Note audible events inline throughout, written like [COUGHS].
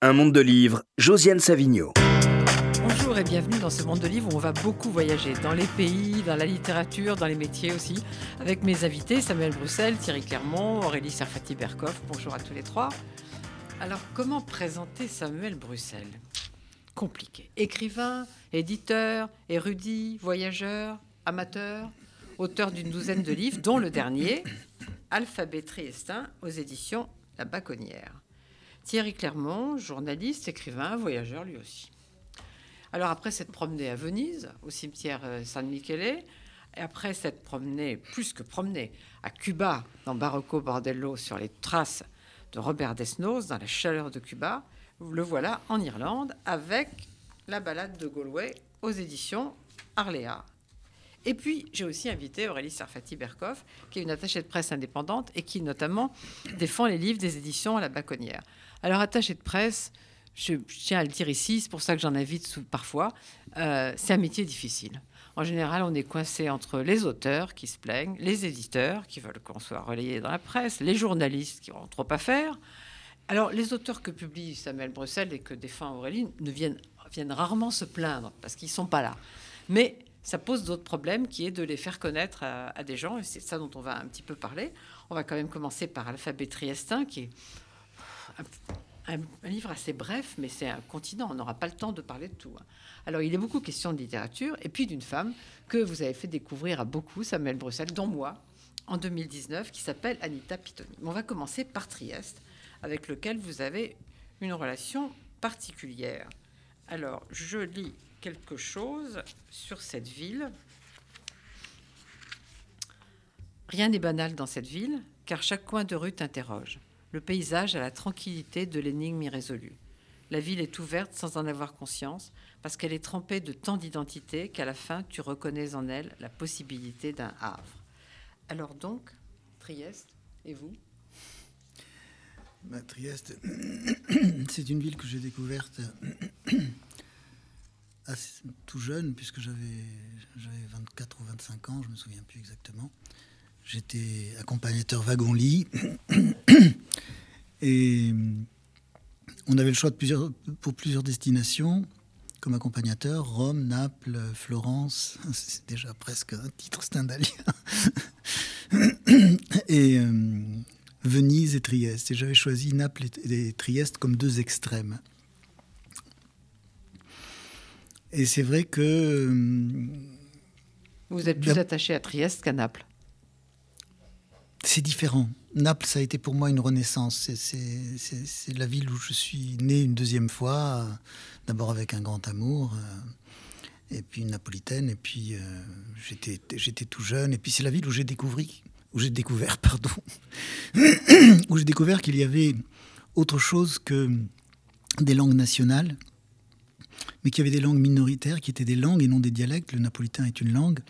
Un monde de livres, Josiane Savigno. Bonjour et bienvenue dans ce monde de livres où on va beaucoup voyager dans les pays, dans la littérature, dans les métiers aussi, avec mes invités Samuel Bruxelles, Thierry Clermont, Aurélie Serfati-Berkoff. Bonjour à tous les trois. Alors, comment présenter Samuel Bruxelles Compliqué. Écrivain, éditeur, érudit, voyageur, amateur, auteur d'une douzaine de livres, dont le dernier, Alphabet Triestin, aux éditions La Baconnière. Thierry Clermont, journaliste, écrivain, voyageur lui aussi. Alors après cette promenée à Venise, au cimetière euh, San Michele, et après cette promenée, plus que promenée, à Cuba, dans Barocco Bordello, sur les traces de Robert Desnos, dans la chaleur de Cuba, le voilà en Irlande avec la balade de Galway aux éditions Arléa. Et puis, j'ai aussi invité Aurélie Sarfati-Berkoff, qui est une attachée de presse indépendante et qui, notamment, défend les livres des éditions à la Baconnière. Alors, attaché de presse, je, tiens à le dire ici, c'est pour ça que j'en invite parfois, euh, c'est un métier difficile. En général, on est coincé entre les auteurs qui se plaignent, les éditeurs qui veulent qu'on soit relayé dans la presse, les journalistes qui n'ont trop à faire. Alors, les auteurs que publie Samuel Bruxelles et que défend Aurélie ne viennent, viennent rarement se plaindre parce qu'ils ne sont pas là. Mais ça pose d'autres problèmes qui est de les faire connaître à, des gens, et c'est ça dont on va un petit peu parler. On va quand même commencer par Alphabet Triestin, qui est un, livre assez bref, mais c'est un continent. On n'aura pas le temps de parler de tout. Hein. Alors, il est beaucoup question de littérature et puis d'une femme que vous avez fait découvrir à beaucoup, Samuel Bruxelles, dont moi, en 2019, qui s'appelle Anita Pitoni. On va commencer par Trieste, avec lequel vous avez une relation particulière. Alors, je lis quelque chose sur cette ville. Rien n'est banal dans cette ville, car chaque coin de rue t'interroge. Le paysage a la tranquillité de l'énigme irrésolue. La ville est ouverte sans en avoir conscience, parce qu'elle est trempée de tant d'identités qu'à la fin, tu reconnais en elle la possibilité d'un havre. Alors donc, Trieste, et vous? Bah, Trieste, [COUGHS] c'est une ville que j'ai découverte [COUGHS] tout jeune, puisque j'avais 24 ou 25 ans, je me souviens plus exactement. J'étais accompagnateur wagon-lit. [COUGHS] Et on avait le choix de plusieurs, pour plusieurs destinations comme accompagnateur Rome, Naples, Florence. [LAUGHS] C'est déjà presque un titre stendhalien. [LAUGHS] et euh, Venise et Trieste. Et j'avais choisi Naples et Trieste comme deux extrêmes. Et c'est vrai que. Euh, Vous êtes plus attaché à Trieste qu'à Naples C'est différent. Naples, ça a été pour moi une renaissance. C'est la ville où je suis né une deuxième fois, d'abord avec un grand amour, euh, et puis une napolitaine, et puis euh, j'étais tout jeune, et puis c'est la ville où j'ai découvert, où j'ai découvert, [LAUGHS] pardon, où j'ai découvert qu'il y avait autre chose que des langues nationales mais qui avait des langues minoritaires, qui étaient des langues et non des dialectes. Le napolitain est une langue.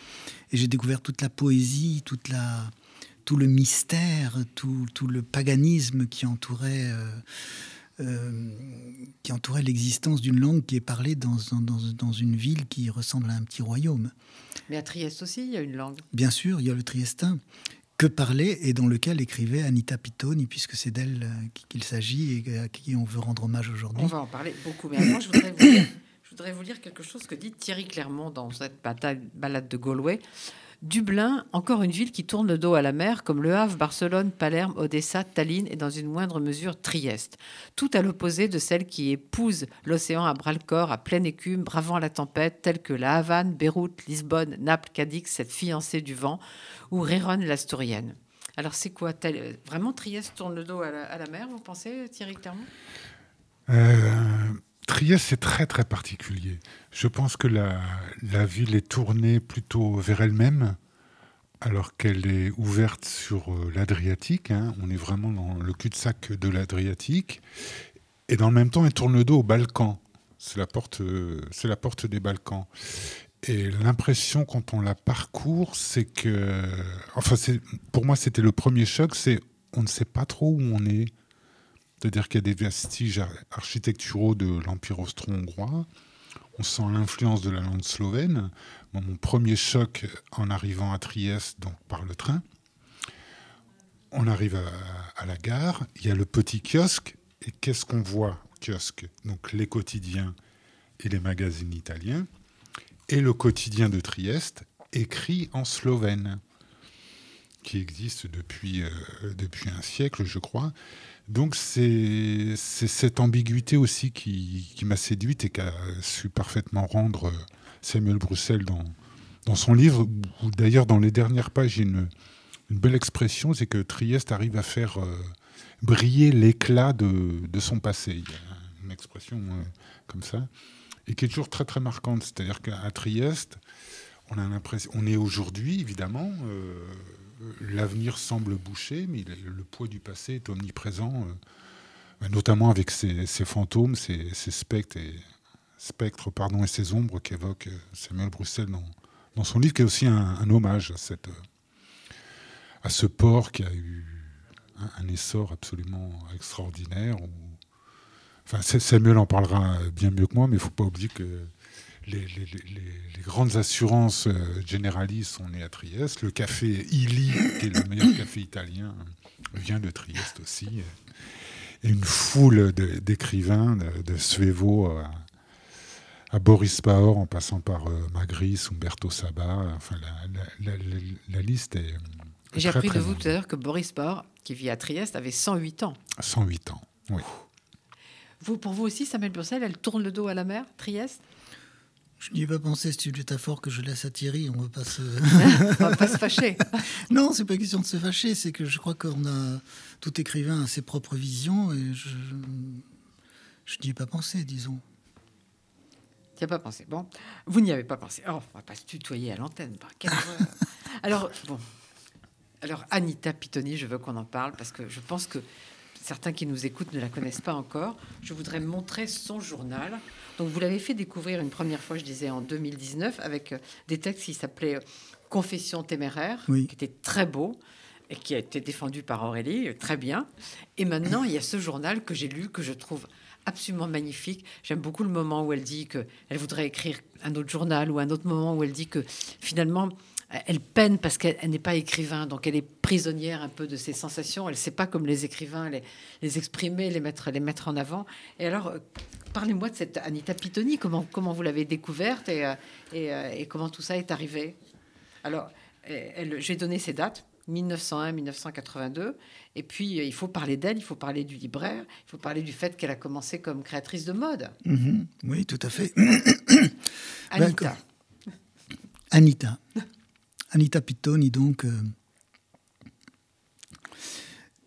Et j'ai découvert toute la poésie, toute la, tout le mystère, tout, tout le paganisme qui entourait, euh, euh, qui entourait l'existence d'une langue qui est parlée dans, dans, dans, une ville qui ressemble à un petit royaume. Mais à Trieste aussi, il y a une langue. Bien sûr, il y a le triestin que parlait et dans lequel écrivait Anita Pitoni, puisque c'est d'elle euh, qu'il s'agit et à qui on veut rendre hommage aujourd'hui. On va en parler beaucoup, mais avant, je voudrais vous dire je voudrais vous lire quelque chose que dit Thierry Clermont dans cette balade de Galway. Dublin, encore une ville qui tourne le dos à la mer, comme Le Havre, Barcelone, Palerme, Odessa, Tallinn et dans une moindre mesure Trieste. Tout à l'opposé de celle qui épouse l'océan à bras-le-corps, à pleine écume, bravant la tempête, telle que la Havane, Beyrouth, Lisbonne, Naples, Cadix, cette fiancée du vent, ou Réron l'Asturienne. Alors c'est quoi Vraiment Trieste tourne le dos à la, mer, vous pensez, Thierry Clermont? Euh, Trieste, c'est très très particulier. Je pense que la, ville est tournée plutôt vers elle-même, alors qu'elle est ouverte sur euh, l'Adriatique. Hein. On est vraiment dans le cul-de-sac de l'Adriatique. Et dans le même temps, elle tourne le dos aux Balkans. C'est la porte, c'est la porte des Balkans. Et l'impression quand on la parcourt, c'est que, enfin, pour moi, c'était le premier choc, c'est on ne sait pas trop où on est. C'est-à-dire qu'il y a des vestiges architecturaux de l'Empire austro-hongrois. On sent l'influence de la langue slovène. mon premier choc en arrivant à Trieste, donc par le train, on arrive à, la gare, il y a le petit kiosque, et qu'est-ce qu'on voit kiosques, donc les quotidiens et les magazines italiens, et le quotidien de Trieste, écrit en slovène, qui existe depuis, euh, depuis un siècle, je crois. Donc c'est cette ambiguïté aussi qui, qui m'a séduite et qui a su parfaitement rendre euh, Samuel Bruxelles dans, dans son livre, ou d'ailleurs dans les dernières pages, une, une belle expression, c'est que Trieste arrive à faire euh, briller l'éclat de, de, son passé. Il y a une expression comme ça, et qui est toujours très très marquante. C'est-à-dire qu'à Trieste, on a l'impression, on est aujourd'hui évidemment, l'avenir semble bouché, mais le poids du passé est omniprésent, euh, notamment avec ces, fantômes, ces, spectres, et, spectres ces ombres qu'évoque Samuel Bruxelles dans, son livre, qui est aussi un, hommage à, ce port qui a eu un, essor absolument extraordinaire. Samuel en parlera bien mieux que moi, mais il ne faut pas oublier que les, grandes assurances euh, généralistes sont nées à Trieste. Le café Illy, qui est le meilleur café italien, vient de Trieste aussi. Et une foule d'écrivains, de, de Svevo à, Boris Paor, en passant par euh, Magris, Umberto Saba. Enfin, la, liste est. J'ai appris de vous tout à l'heure que Boris Paor, qui vit à Trieste, avait 108 ans. 108 ans, oui. Vous, pour vous aussi, Samuel Bursel, elle tourne le dos à la mer, Trieste? Je n'y ai pas pensé, c'est une métaphore que je laisse à Thierry, on ne va pas se... [LAUGHS] [LAUGHS] on va pas se fâcher. [LAUGHS] non, c'est pas question de se fâcher, c'est que je crois qu'on a... Tout écrivain a ses propres visions et je, je n'y ai pas pensé, disons. Tu n'y as pas pensé. Bon, vous n'y avez pas pensé. Oh, on va pas se tutoyer à l'antenne. Alors, bon. Alors, Anita Pitoni, je veux qu'on en parle parce que je pense que certains qui nous écoutent ne la connaissent pas encore. Je voudrais montrer son journal. Donc vous l'avez fait découvrir une première fois, je disais, en 2019, avec euh, des textes qui s'appelaient euh, Confession téméraire, qui était très beau et qui a été défendu par Aurélie, euh, très bien. Et maintenant, il y a ce journal que j'ai lu, que je trouve absolument magnifique. J'aime beaucoup le moment où elle dit qu'elle voudrait écrire un autre journal, ou un autre moment où elle dit que finalement, elle peine parce qu'elle n'est pas écrivain, donc elle est prisonnière un peu de ses sensations. Elle ne sait pas comme les écrivains les, les, exprimer, les mettre, les mettre en avant. Et alors, euh, parlez-moi de cette Anita Pitoni. Comment, comment vous l'avez découverte et, euh, euh, et, comment tout ça est arrivé? Alors, j'ai donné ses dates. 1901-1982. Et puis, il faut parler d'elle, il faut parler du libraire, il faut parler du fait qu'elle a commencé comme créatrice de mode. Mm-hmm. oui, tout à fait. [COUGHS] Anita. Anita. Anita Pittoni, donc. Euh,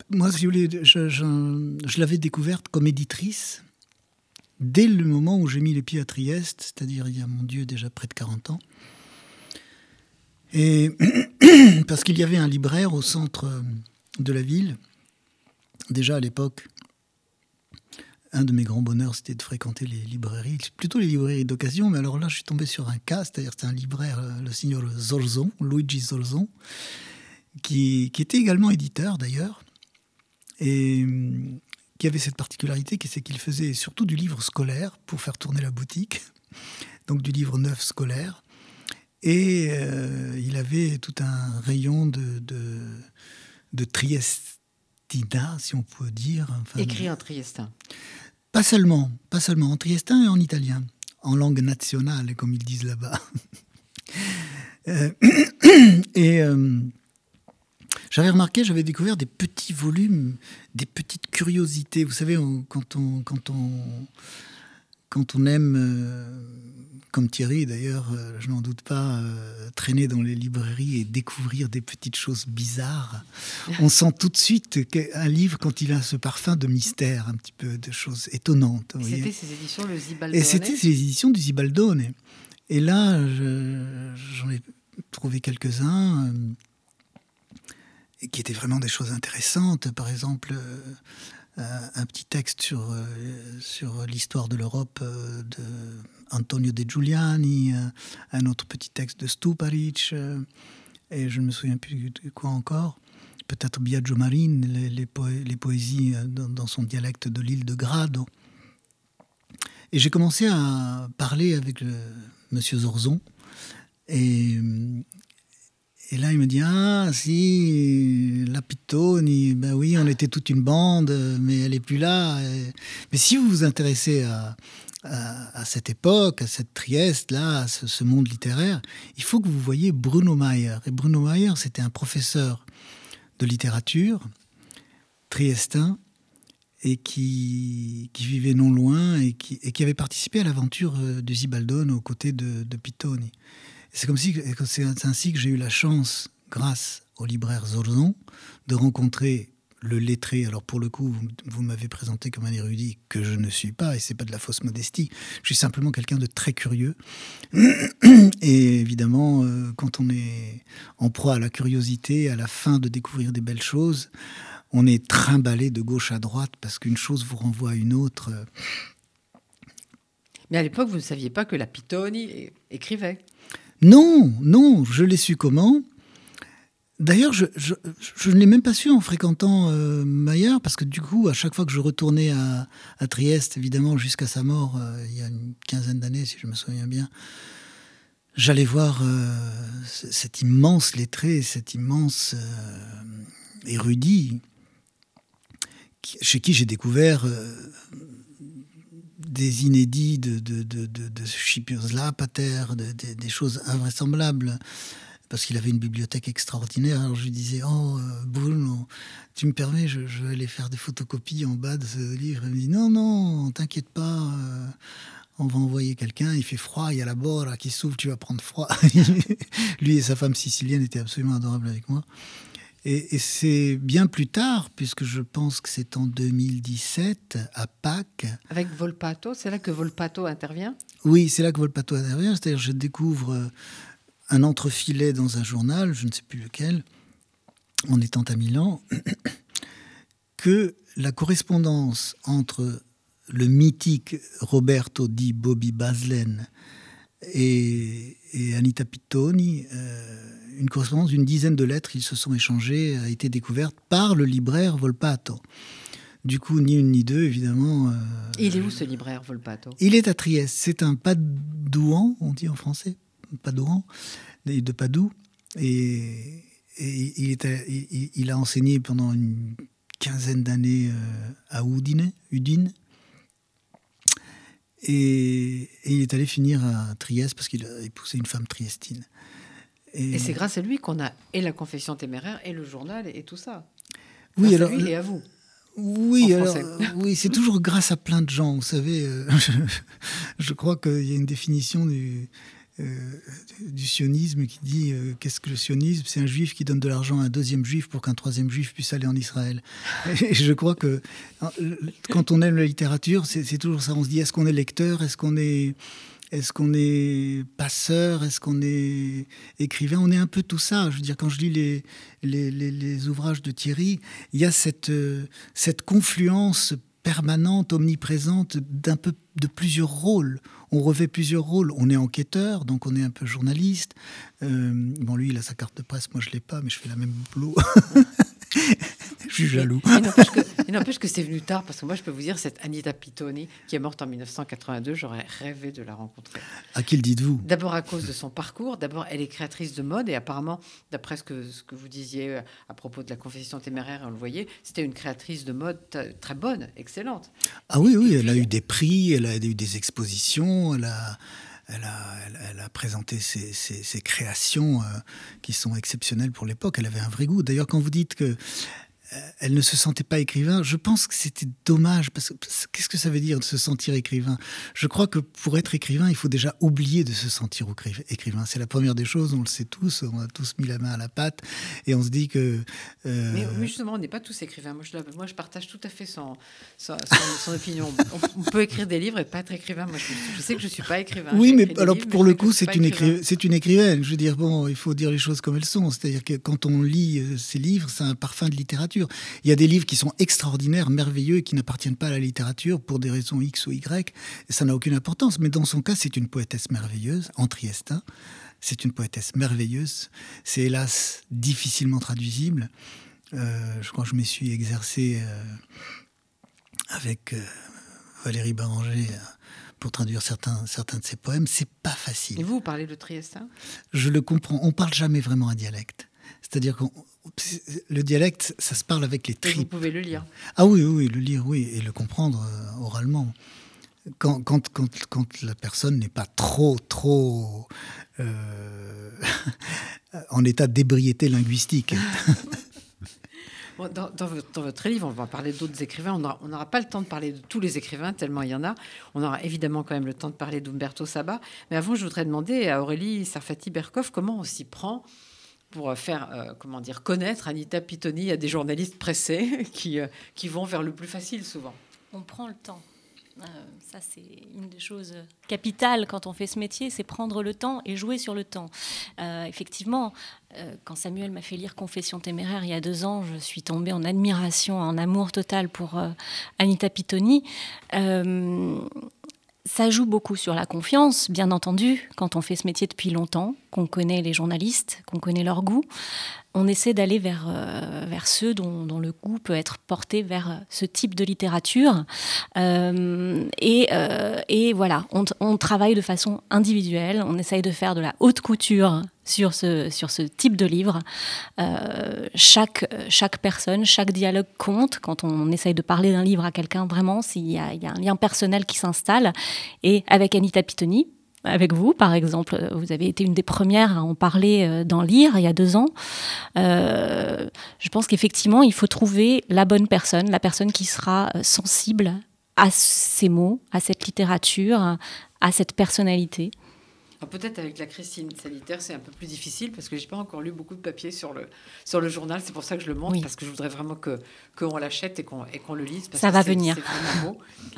moi, si vous voulez, je, l'avais découverte comme éditrice dès le moment où j'ai mis les pieds à Trieste, c'est-à-dire il y a, mon Dieu, déjà près de 40 ans. Et [CLEARS THROAT] parce qu'il y avait un libraire au centre de la ville, déjà à l'époque, un de mes grands bonheurs, c'était de fréquenter les librairies, plutôt les librairies d'occasion, mais alors là, je suis tombé sur un cas, c'est-à-dire c'est un libraire, euh, le signor Zorzon, Luigi Zorzon, qui, qui était également éditeur d'ailleurs, et hum, qui avait cette particularité, c'est qu'il faisait surtout du livre scolaire pour faire tourner la boutique, [LAUGHS] donc du livre neuf scolaire, et euh, il avait tout un rayon de Triestina, si on peut dire. Écrit en triestin. Pas seulement, pas seulement en triestin et en italien, en langue nationale, comme ils disent là-bas. [LAUGHS] Euh, [COUGHS] et euh, j'avais remarqué, j'avais découvert des petits volumes, des petites curiosités. Vous savez, quand on, quand on, quand on aime euh, comme Thierry d'ailleurs, euh, je n'en doute pas, euh, traîner dans les librairies et découvrir des petites choses bizarres. On [LAUGHS] sent tout de suite qu'un livre, quand il a ce parfum de mystère, un petit peu de choses étonnantes. C'était ces éditions, le Zibaldone Et c'était ces éditions du Zibaldone. Et là, j'en ai trouvé quelques-uns qui étaient vraiment des choses intéressantes. Par exemple, un petit texte sur, sur l'histoire de l'Europe de Antonio De Giuliani, euh, un autre petit texte de Stuparic, euh, et je ne me souviens plus de quoi encore. Peut-être Biagio Marine, les, poésies euh, dans, son dialecte de l'île de Grado. Et j'ai commencé à parler avec le, Monsieur Zorzon. Et, et là, il me dit Ah, si, la Pitoni, ben oui, on était toute une bande, mais elle est plus là. Mais si vous vous intéressez à, à, cette époque, à cette Trieste-là, à ce, monde littéraire, il faut que vous voyez Bruno Mayer. Et Bruno Mayer, c'était un professeur de littérature triestin et qui, qui vivait non loin et qui, et qui avait participé à l'aventure euh, de Zibaldone aux côtés de, de Pittoni. C'est comme si, c'est ainsi que j'ai eu la chance, grâce au libraire Zorzon, de rencontrer le lettré. Alors pour le coup, vous, m'avez présenté comme un érudit que je ne suis pas, et c'est pas de la fausse modestie. Je suis simplement quelqu'un de très curieux. [CLEARS THROAT] Et évidemment, euh, quand on est en proie à la curiosité, à la fin de découvrir des belles choses, on est trimballé de gauche à droite parce qu'une chose vous renvoie à une autre. Mais à l'époque, vous ne saviez pas que la Pitoni écrivait. Non, non, je l'ai su comment. D'ailleurs, je, ne l'ai même pas su en fréquentant euh, Maillard, parce que du coup, à chaque fois que je retournais à, Trieste, évidemment, jusqu'à sa mort, euh, il y a une quinzaine d'années, si je me souviens bien, j'allais voir euh, cet immense lettré, cet immense érudit, chez qui j'ai découvert des inédits de, de, de, de, des choses invraisemblables parce qu'il avait une bibliothèque extraordinaire. Alors je lui disais, oh, euh, tu me permets, je, vais aller faire des photocopies en bas de ce livre. Il me dit, non, non, t'inquiète pas, euh, on va envoyer quelqu'un, il fait froid, il y a la bora qui s'ouvre, tu vas prendre froid. [LAUGHS] Lui et sa femme sicilienne étaient absolument adorables avec moi. Et, c'est bien plus tard, puisque je pense que c'est en 2017, à Pâques. Avec Volpato, c'est là que Volpato intervient? Oui, c'est là que Volpato intervient. C'est-à-dire, je découvre euh, un entrefilet dans un journal, je ne sais plus lequel, en étant à Milan, [COUGHS] que la correspondance entre le mythique Roberto di Bobby Baslen et, Anita Pittoni, euh, une correspondance d'une dizaine de lettres, ils se sont échangés, a été découverte par le libraire Volpato. Du coup, ni une ni deux, évidemment. Euh, il est où ce libraire Volpato? Il est à Trieste. C'est un Padouan, on dit en français, Padouan, de Padoue. Et, il, il, a enseigné pendant une quinzaine d'années euh, à Udine, Udine. Et, il est allé finir à Trieste parce qu'il a épousé une femme triestine. Et, c'est grâce à lui qu'on a et la confession téméraire et le journal et, tout ça. Oui, alors. À lui et à vous. Oui, alors, oui, c'est toujours grâce à plein de gens. Vous savez, euh, [LAUGHS] je crois qu'il y a une définition du, euh, du sionisme qui dit euh, qu'est-ce que le sionisme? C'est un juif qui donne de l'argent à un deuxième juif pour qu'un troisième juif puisse aller en Israël. [LAUGHS] Et je crois que quand on aime la littérature, c'est toujours ça. On se dit est-ce qu'on est lecteur? Est-ce qu'on est est-ce qu'on est passeur? Est-ce qu'on est écrivain? On est un peu tout ça. Je veux dire, quand je lis les, les, les, ouvrages de Thierry, il y a cette, euh, cette confluence permanente, omniprésente d'un peu de plusieurs rôles. On revêt plusieurs rôles. On est enquêteur, donc on est un peu journaliste. Euh, bon, lui, il a sa carte de presse, moi je l'ai pas, mais je fais la même boulot. [LAUGHS] [LAUGHS] je suis jaloux. [LAUGHS] Il n'empêche que, c'est venu tard, parce que moi, je peux vous dire, cette Anita Pitoni, qui est morte en 1982, j'aurais rêvé de la rencontrer. À qui le dites-vous? D'abord à cause de son parcours. D'abord, elle est créatrice de mode, et apparemment, d'après ce que, ce que vous disiez euh, à propos de la confession téméraire, on le voyait, c'était une créatrice de mode très bonne, excellente. Ah oui, oui, elle a eu des prix, elle a eu des expositions, elle a elle a, présenté ses, créations euh, qui sont exceptionnelles pour l'époque. Elle avait un vrai goût. D'ailleurs, quand vous dites que elle ne se sentait pas écrivain. Je pense que c'était dommage, parce que qu'est-ce que ça veut dire de se sentir écrivain? Je crois que pour être écrivain, il faut déjà oublier de se sentir écrivain. C'est la première des choses, on le sait tous, on a tous mis la main à la pâte, et on se dit que... Euh, mais, justement, on n'est pas tous écrivains. Moi je, moi, je partage tout à fait son, son, opinion. On, peut écrire des livres et pas être écrivain. Moi, je, sais que je ne suis pas écrivain. Oui, mais alors pour le coup, c'est une, c'est une écrivaine. Je veux dire, bon, il faut dire les choses comme elles sont. C'est-à-dire que quand on lit euh, ces livres, c'est un parfum de littérature. Il y a des livres qui sont extraordinaires, merveilleux et qui n'appartiennent pas à la littérature pour des raisons X ou Y. Et ça n'a aucune importance. Mais dans son cas, c'est une poétesse merveilleuse, en triestin. C'est une poétesse merveilleuse. C'est hélas difficilement traduisible. Euh, je crois que je me suis exercé euh, avec euh, Valérie Baranger pour traduire certains, certains de ses poèmes. C'est pas facile. Et vous, vous parlez de Triestin Je le comprends. On parle jamais vraiment un dialecte. C'est-à-dire que le dialecte, ça se parle avec les tripes. vous pouvez le lire. Ah oui, oui, le lire, oui, et le comprendre euh, oralement. Quand, quand, quand, quand, la personne n'est pas trop, trop euh, [LAUGHS] en état d'ébriété linguistique. [LAUGHS] Dans, votre, livre, on va parler d'autres écrivains. On n'aura pas le temps de parler de tous les écrivains, tellement il y en a. On aura évidemment quand même le temps de parler d'Umberto Saba. Mais avant, je voudrais demander à Aurélie Sarfati-Berkov comment on s'y prend pour faire euh, comment dire connaître Anita Pitoni à des journalistes pressés [LAUGHS] qui, euh, qui vont vers le plus facile souvent. On prend le temps. Euh, ça, c'est une des choses capitales quand on fait ce métier, c'est prendre le temps et jouer sur le temps. effectivement, quand Samuel m'a fait lire Confession téméraire il y a deux ans, je suis tombée en admiration, en amour total pour Anita Pitoni ça joue beaucoup sur la confiance, bien entendu, quand on fait ce métier depuis longtemps, qu'on connaît les journalistes, qu'on connaît leur goût. On essaie d'aller vers, euh, vers ceux dont, le goût peut être porté vers ce type de littérature. Euh, et, euh, et, voilà, on, travaille de façon individuelle, on essaye de faire de la haute couture sur ce, sur ce type de livre. Euh, chaque, chaque personne, chaque dialogue compte. Quand on essaye de parler d'un livre à quelqu'un, vraiment, s'il y a un lien personnel qui s'installe. Et avec Anita Pitoni, avec vous, par exemple. Vous avez été une des premières à en parler euh, dans Lire il y a deux ans. Euh, je pense qu'effectivement, il faut trouver la bonne personne, la personne qui sera sensible à ces mots, à cette littérature, à cette personnalité. Peut-être avec la crise sanitaire, c'est un peu plus difficile parce que j'ai pas encore lu beaucoup de papiers sur le, sur le journal. C'est pour ça que je le montre, parce que je voudrais vraiment que qu'on l'achète et qu'on qu'on le lise. Parce ça va venir.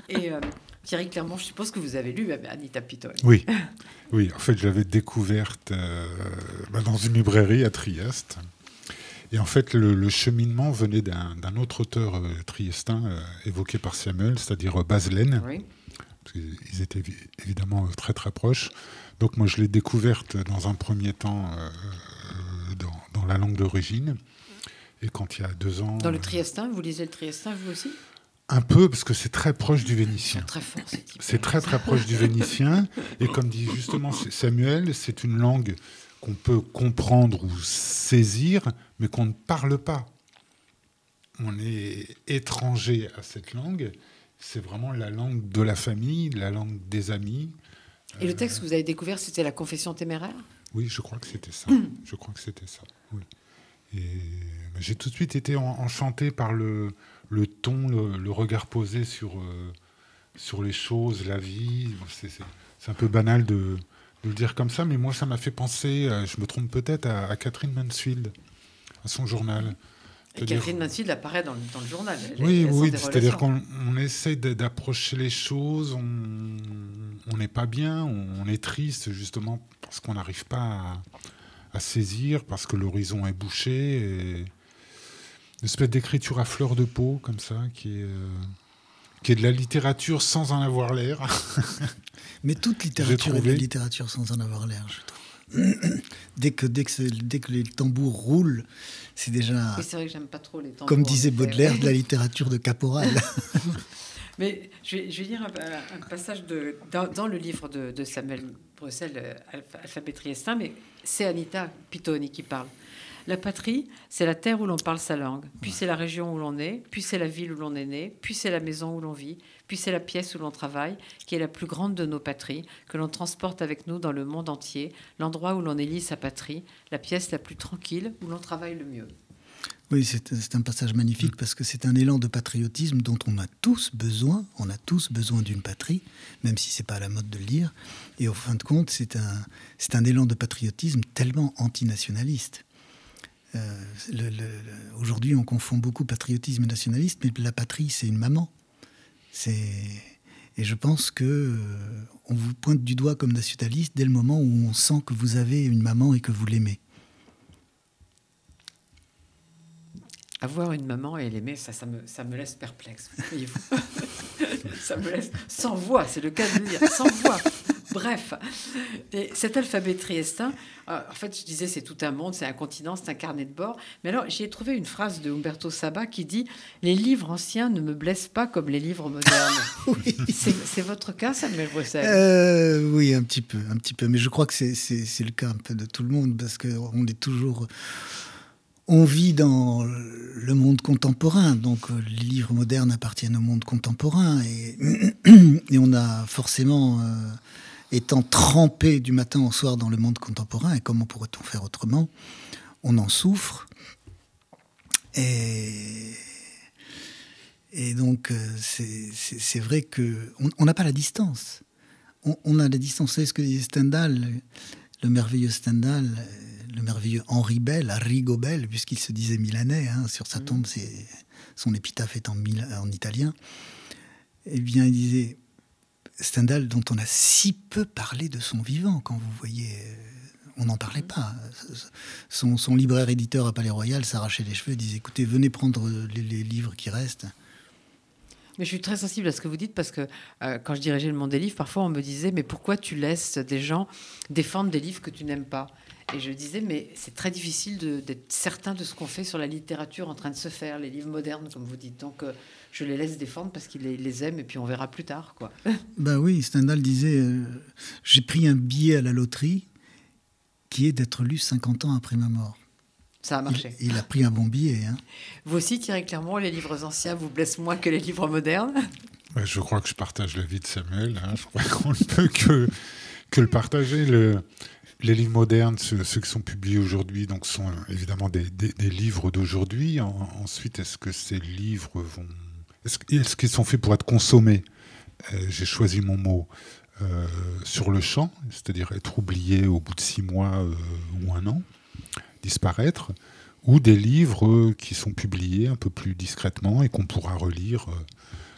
Et euh, Thierry Clermont, je suppose que vous avez lu Anita Piton. Oui, oui. En fait, je l'avais découverte euh, bah, dans une librairie à Trieste. Et en fait, le, cheminement venait d'un autre auteur euh, triestin évoqué par Samuel, c'est-à-dire. Oui. Ils étaient évidemment très très proches. Donc moi je l'ai découverte dans un premier temps euh, euh, dans, la langue d'origine. Et quand il y a deux ans... Dans le triestin, vous lisez le triestin vous aussi? Un peu, parce que c'est très proche du vénitien. Très fort, c'est très très proche du vénitien. Et comme dit justement Samuel, c'est une langue qu'on peut comprendre ou saisir, mais qu'on ne parle pas. On est étranger à cette langue. C'est vraiment la langue de la famille, la langue des amis, et le texte que vous avez découvert, c'était la confession téméraire? Oui, je crois que c'était ça. je crois que c'était ça. Oui. Et j'ai tout de suite été enchanté par le, le ton, le, regard posé sur, euh, sur les choses, la vie. C'est un peu banal de, de, le dire comme ça, mais moi, ça m'a fait penser, euh, je me trompe peut-être, à, à, Catherine Mansfield, à son journal. Et Catherine Mansfield apparaît dans, dans le journal. oui, oui, c'est-à-dire qu'on essaie d'approcher les choses, on n'est pas bien, on, est triste justement parce qu'on n'arrive pas à, saisir, parce que l'horizon est bouché. Et une espèce d'écriture à fleur de peau, comme ça, qui est, euh, qui est de la littérature sans en avoir l'air. [LAUGHS] Mais toute littérature est de la littérature sans en avoir l'air, je trouve. [CLEARS THROAT] dès que, dès, que dès que les tambours roulent, c'est déjà. c'est vrai que j'aime pas trop les tambours. Comme disait Baudelaire, de la littérature de caporal. [LAUGHS] Mais je vais, je vais lire un, passage de, dans, le livre de, Samuel Bruxelles, euh, Alphabet Triestin, mais c'est Anita Pitoni qui parle. La patrie, c'est la terre où l'on parle sa langue, puis c'est la région où l'on est, puis c'est la ville où l'on est né, puis c'est la maison où l'on vit, puis c'est la pièce où l'on travaille, qui est la plus grande de nos patries, que l'on transporte avec nous dans le monde entier, l'endroit où l'on élit sa patrie, la pièce la plus tranquille où l'on travaille le mieux. Oui, c'est un passage magnifique parce que c'est un élan de patriotisme dont on a tous besoin. On a tous besoin d'une patrie, même si c'est pas à la mode de le lire. Et au fin de compte, c'est un, un élan de patriotisme tellement antinationaliste. Euh, aujourd'hui, on confond beaucoup patriotisme et nationalisme, mais la patrie, c'est une maman. Et je pense que euh, on vous pointe du doigt comme nationaliste dès le moment où on sent que vous avez une maman et que vous l'aimez. Avoir une maman et l'aimer, ça, me, laisse perplexe, [LAUGHS] ça me sans voix, c'est le cas de le dire, sans voix. Bref, cet alphabet triestin, euh, en fait, je disais, c'est tout un monde, c'est un continent, c'est un carnet de bord. Mais alors, j'ai trouvé une phrase de Umberto Saba qui dit Les livres anciens ne me blessent pas comme les livres modernes. [LAUGHS] oui. C'est votre cas, Samuel Bruxelles? Euh, Oui, un petit peu, un petit peu. Mais je crois que c'est le cas un peu de tout le monde parce qu'on est toujours on vit dans le monde contemporain, donc euh, les livres modernes appartiennent au monde contemporain, et, [CLEARS THROAT] on a forcément, euh, étant trempé du matin au soir dans le monde contemporain, et comment pourrait-on faire autrement, on en souffre. Et, donc, euh, c'est vrai qu'on n'a pas la distance. On, a la distance. Savez ce que dit Stendhal, le merveilleux Stendhal le merveilleux Henri Bell, Arrigo Bell, puisqu'il se disait milanais, hein, sur sa mm. tombe, son épitaphe est en, en italien. Eh bien, il disait Stendhal, dont on a si peu parlé de son vivant, quand vous voyez, euh, on n'en parlait pas. Son, libraire éditeur à Palais Royal s'arrachait les cheveux, disait écoutez, venez prendre les, livres qui restent. Mais je suis très sensible à ce que vous dites parce que euh, quand je dirigeais le monde des livres, parfois on me disait mais pourquoi tu laisses des gens défendre des livres que tu n'aimes pas? Et je disais, mais c'est très difficile d'être certain de ce qu'on fait sur la littérature en train de se faire, les livres modernes, comme vous dites. Donc, euh, je les laisse défendre parce qu'ils les, aiment et puis on verra plus tard. Quoi. [LAUGHS] Ben oui, Stendhal disait euh, J'ai pris un billet à la loterie qui est d'être lu 50 ans après ma mort. Ça a marché. Il, a pris un bon billet. Hein. Vous aussi, Thierry Clermont, les livres anciens vous blessent moins que les livres modernes? Je crois que je partage l'avis de Samuel. Hein. Je crois qu'on ne peut que, que le partager. Le, les livres modernes, ceux, qui sont publiés aujourd'hui, donc sont évidemment des, livres d'aujourd'hui. ensuite, est-ce que ces livres vont, est-ce, qu'ils sont faits pour être consommés? Euh, J'ai choisi mon mot euh, sur le champ, c'est-à-dire être oublié au bout de six mois euh, ou un an, disparaître, ou des livres qui sont publiés un peu plus discrètement et qu'on pourra relire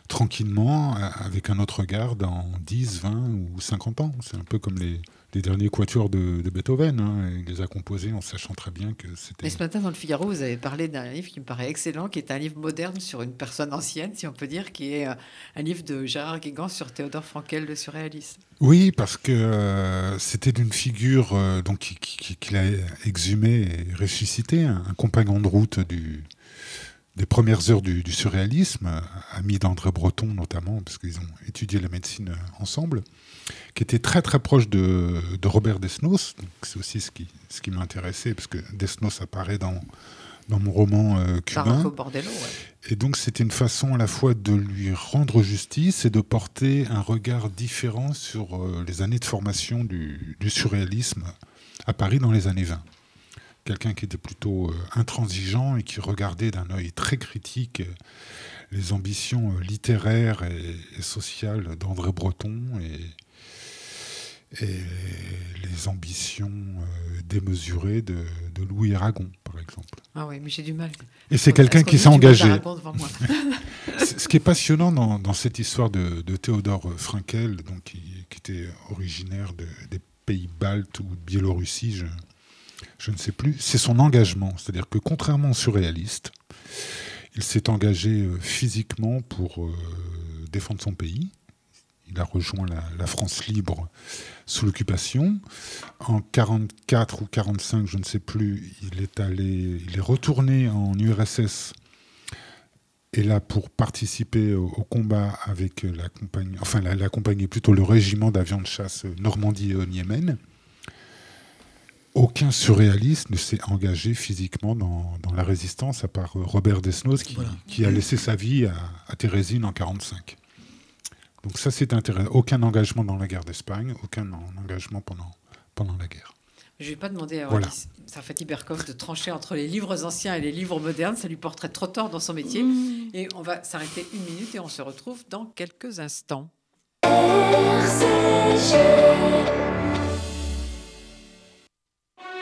tranquillement avec un autre regard dans 10, 20 ou 50 ans. C'est un peu comme les, des derniers quatuors de, Beethoven. Hein, il les a composés en sachant très bien que c'était. Et ce matin, dans le Figaro, vous avez parlé d'un livre qui me paraît excellent, qui est un livre moderne sur une personne ancienne, si on peut dire, qui est euh, un livre de Gérard Guégan sur Théodore Frankel, le surréaliste. Oui, parce que euh, c'était d'une figure euh, donc qu'il a exhumé et ressuscité, un, compagnon de route du, des premières heures du, du surréalisme, ami d'André Breton notamment, parce qu'ils ont étudié la médecine ensemble qui était très très proche de, Robert Desnos. C'est aussi ce qui, ce qui m'intéressait, parce que Desnos apparaît dans, dans mon roman euh, cubain. Et donc c'était une façon à la fois de lui rendre justice et de porter un regard différent sur euh, les années de formation du, surréalisme à Paris dans les années 20. Quelqu'un qui était plutôt euh, intransigeant et qui regardait d'un œil très critique les ambitions littéraires et, et sociales d'André Breton et, et les ambitions euh, démesurées de, Louis Aragon, par exemple. Ah oui, mais j'ai du mal. Et c'est quelqu'un qui s'est engagé. [LAUGHS] Ce qui est passionnant dans, cette histoire de, Théodore Frankel, donc, qui, était originaire des pays baltes ou de Biélorussie, je, je ne sais plus, c'est son engagement. C'est-à-dire que contrairement aux surréalistes, il s'est engagé euh, physiquement pour euh, défendre son pays. Il a rejoint la France libre sous l'occupation. En 44 ou 45, je ne sais plus, il est allé, il est retourné en URSS et là pour participer au, combat avec la compagnie, enfin la, la compagnie plutôt le régiment d'avions de chasse Normandie et Yémen. Aucun surréaliste ne s'est engagé physiquement dans, la résistance, à part Robert Desnos, qui, a laissé sa vie à, à Thérésine en 45. Donc ça, c'est intéressant. Aucun engagement dans la guerre d'Espagne, aucun engagement pendant, pendant la guerre. Je ne vais pas demander à voilà. Sarfati Berkov de trancher entre les livres anciens et les livres modernes. Ça lui porterait trop tort dans son métier. Mmh. Et on va s'arrêter une minute et on se retrouve dans quelques instants.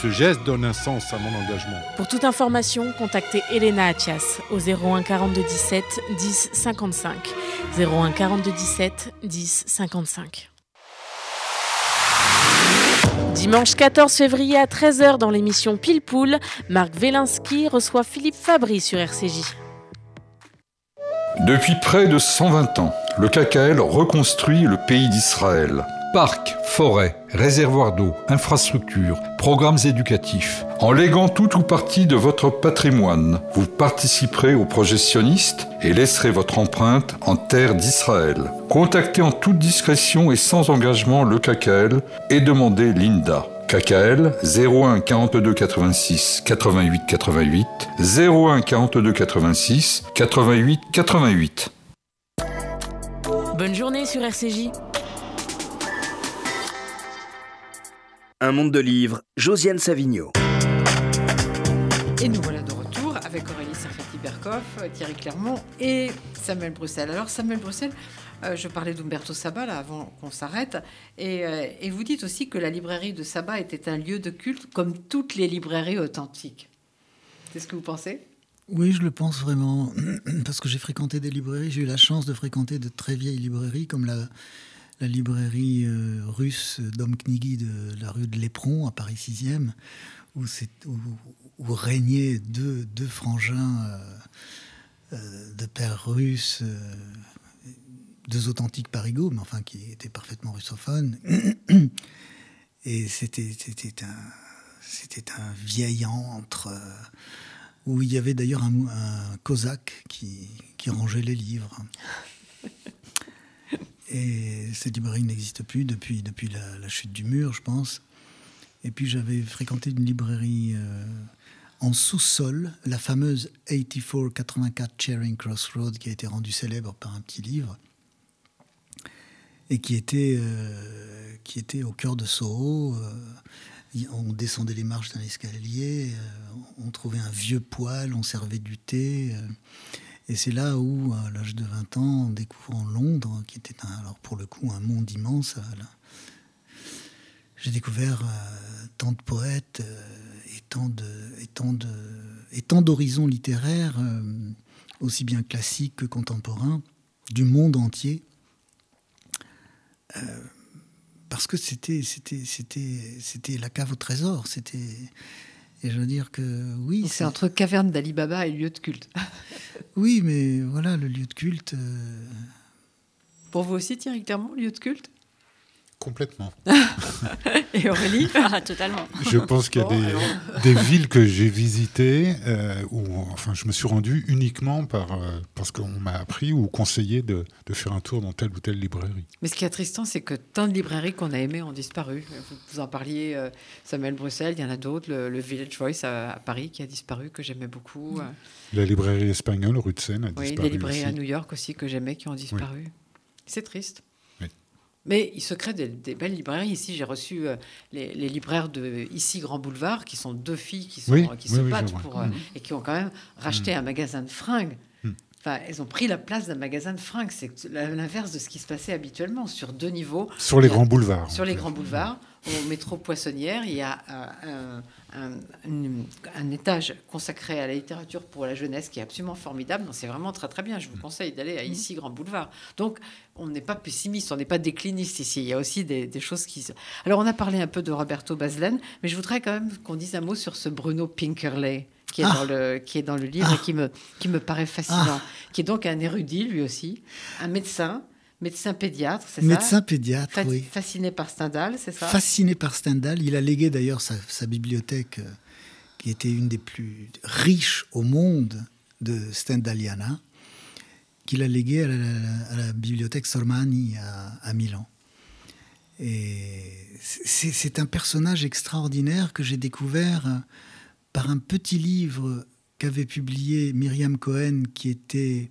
Ce geste donne un sens à mon engagement. Pour toute information, contactez Elena Atias au 01 42 17 10 55. 01 42 17 10 55. Dimanche 14 février à 13h dans l'émission Pile Poule, Marc Velinski reçoit Philippe Fabry sur RCJ. Depuis près de 120 ans, le KKL reconstruit le pays d'Israël. Parcs, forêts, réservoirs d'eau, infrastructures, programmes éducatifs. En léguant tout ou partie de votre patrimoine, vous participerez au projet sioniste et laisserez votre empreinte en terre d'Israël. Contactez en toute discrétion et sans engagement le KKL et demandez l'INDA. KKL 01 42 86 88 88 01 42 86 88 88. Bonne journée sur RCJ. Un monde de livres, Josiane Savigno. Et nous voilà de retour avec Aurélie Sarfati-Berkoff, Thierry Clermont et Samuel Bruxelles. Alors Samuel Bruxelles, euh, je parlais d'Umberto Saba là avant qu'on s'arrête, et, euh, et vous dites aussi que la librairie de Saba était un lieu de culte comme toutes les librairies authentiques. C'est ce que vous pensez? Oui, je le pense vraiment, [CLEARS THROAT] parce que j'ai fréquenté des librairies, j'ai eu la chance de fréquenter de très vieilles librairies comme la, la librairie euh, russe Dom Knigi de la rue de l'Éperon à Paris 6e, où, où- régnaient deux, frangins euh, euh, de pères russes, euh, deux authentiques parigots, mais enfin qui étaient parfaitement russophones. Et c'était un, un vieil antre euh, où il y avait d'ailleurs un, cosaque qui rangeait les livres. Et cette librairie n'existe plus depuis, depuis la, chute du mur, je pense. Et puis j'avais fréquenté une librairie euh, en sous-sol, la fameuse 8484 Charing Cross Road, qui a été rendue célèbre par un petit livre, et qui était, euh, qui était au cœur de Soho. euh, on descendait les marches d'un escalier, on trouvait un vieux poêle, on servait du thé. Et c'est là où, à l'âge de 20 ans, en découvrant Londres, qui était un- alors pour le coup un monde immense, euh, j'ai découvert euh, tant de poètes euh, et tant d'horizons littéraires, aussi bien classiques que contemporains, du monde entier. Parce que c'était c'était la cave au trésor. C'était et je veux dire que oui, C'est entre caverne d'Ali Baba et lieu de culte. [LAUGHS] oui, mais voilà le lieu de culte. euh, Pour vous aussi, Thierry Clermont, lieu de culte? Complètement. [LAUGHS] Et Aurélie [LAUGHS] Ah, totalement. Je pense qu'il y a [LAUGHS] des, villes que j'ai visitées euh, où enfin, je me suis rendu uniquement par, euh, parce qu'on m'a appris ou conseillé de, de faire un tour dans telle ou telle librairie. Mais ce qui est attristant, c'est que tant de librairies qu'on a aimées ont disparu. Vous, vous en parliez, euh, Samuel Bruxelles, il y en a d'autres. Le, le Village Voice à, à Paris qui a disparu, que j'aimais beaucoup. La librairie espagnole, rue de Seine, a oui, disparu des librairies aussi. à New York aussi que j'aimais qui ont disparu. C'est triste. Mais il se crée des, des belles librairies. Ici, j'ai reçu euh, les, les libraires de Ici Grand Boulevard, qui sont deux filles qui, sont, Oui, qui oui, se oui, battent pour, euh, et qui ont quand même racheté un magasin de fringues. Mm. Enfin, elles ont pris la place d'un magasin de fringues. C'est l'inverse de ce qui se passait habituellement sur deux niveaux. Sur les a- grands boulevards. Sur les fait. grands boulevards, au métro Poissonnière, il y a euh, un, un- un- un étage consacré à la littérature pour la jeunesse qui est absolument formidable. C'est vraiment très très bien. Je vous conseille d'aller à ici Grand Boulevard. Donc, on n'est pas pessimiste, on n'est pas décliniste ici. Il y a aussi des, des choses qui. Alors, on a parlé un peu de Roberto Baslen, mais je voudrais quand même qu'on dise un mot sur ce Bruno Pinkerley. Qui est, Ah. dans le, qui est dans le livre et qui me, qui me paraît fascinant. Qui est donc un érudit, lui aussi, un médecin, médecin pédiatre, c'est ça médecin pédiatre, Fa- oui. Fasciné par Stendhal, c'est ça Fasciné par Stendhal, il a légué d'ailleurs sa, sa bibliothèque, euh, qui était une des plus riches au monde de Stendhaliana, qu'il a léguée à la, à la bibliothèque Sormani à, à Milan. Et c'est c'est un personnage extraordinaire que j'ai découvert euh, par un petit livre qu'avait publié Myriam Cohen, qui était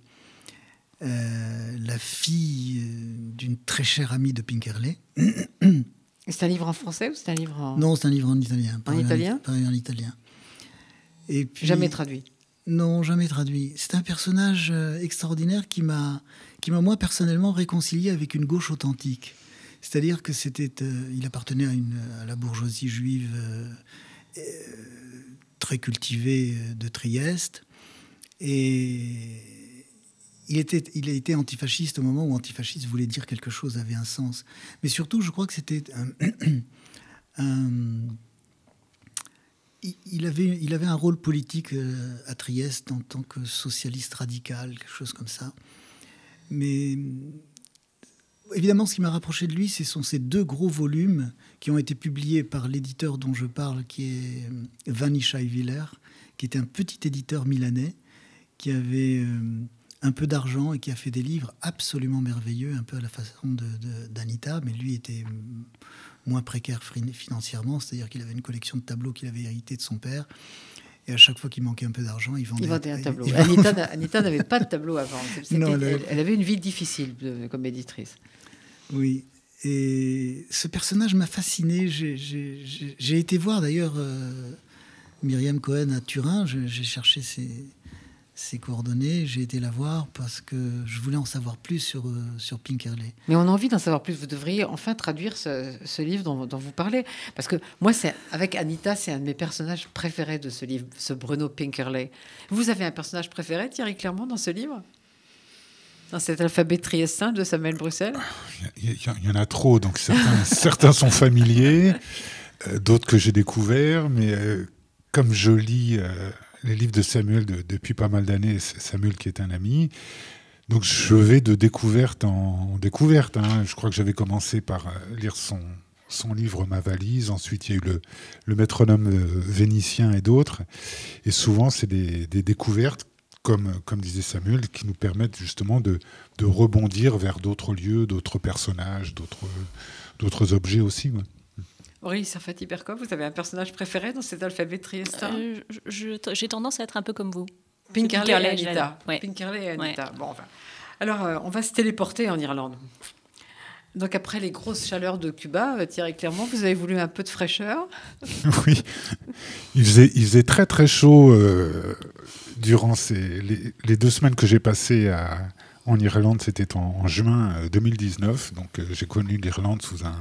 euh, la fille euh, d'une très chère amie de Pinkerley. C'est un livre en français ou c'est un livre en... Non, c'est un livre en italien. pareil italien? pareil en italien. Et puis, Jamais traduit. Non, jamais traduit. C'est un personnage euh, extraordinaire qui m'a, qui m'a moi personnellement réconcilié avec une gauche authentique. C'est-à-dire que c'était, euh, il appartenait à, une, à la bourgeoisie juive euh, très cultivé de Trieste. Et il, était, il a été antifasciste au moment où antifasciste voulait dire quelque chose, avait un sens. Mais surtout, je crois que c'était un, [COUGHS] il, avait, un rôle politique euh, à Trieste en tant que socialiste radical, quelque chose comme ça. Mais évidemment, ce qui m'a rapproché de lui, ce sont ces deux gros volumes qui ont été publiés par l'éditeur dont je parle, qui est euh, Vanni Scheiwiller, qui était un petit éditeur milanais, qui avait euh, un peu d'argent et qui a fait des livres absolument merveilleux, un peu à la façon d'Anita, mais lui était moins précaire financièrement, c'est-à-dire qu'il avait une collection de tableaux qu'il avait hérité de son père. Et à chaque fois qu'il manquait un peu d'argent, il vendait, il vendait un tableau. [LAUGHS] Anita, n'avait pas de tableau avant. elle, avait une vie difficile comme éditrice. Oui. Et ce personnage m'a fasciné. J'ai été voir d'ailleurs euh, Myriam Cohen à Turin. J'ai cherché ses, ses coordonnées. J'ai été la voir parce que je voulais en savoir plus sur, euh, sur Pinkerley. Mais on a envie d'en savoir plus. Vous devriez enfin traduire ce, ce livre dont, dont, vous parlez. Parce que moi, c'est avec Anita, c'est un de mes personnages préférés de ce livre, ce Bruno Pinkerley. Vous avez un personnage préféré, Thierry Clermont, dans ce livre? Dans cet alphabet triestin de Samuel Bruxelles? Il y, en a trop, donc certains, [LAUGHS] certains sont familiers, euh, d'autres que j'ai découverts, mais euh, comme je lis les livres de Samuel depuis pas mal d'années, Samuel qui est un ami. Donc je vais de découverte en, découverte. Hein. Je crois que j'avais commencé par euh, lire son, son livre Ma valise. Ensuite, il y a eu le, le métronome euh, vénitien et d'autres. Et souvent, c'est des, découvertes, comme, comme disait Samuel, qui nous permettent justement de, de rebondir vers d'autres lieux, d'autres personnages, d'autres objets aussi. Aurélie Sarfati Berkov, vous avez un personnage préféré dans cet alphabet triestin euh, J'ai tendance à être un peu comme vous. Pinkerley, et Anita. Pinkerley et Anita. Bon, enfin. Alors, euh, on va se téléporter en Irlande. Donc après les grosses chaleurs de Cuba, euh, Thierry Clermont, vous avez voulu un peu de fraîcheur [LAUGHS] Oui, il faisait, il faisait très très chaud durant ces, les, deux semaines que j'ai passées en Irlande, c'était en, en, juin 2019, donc j'ai connu l'Irlande sous un,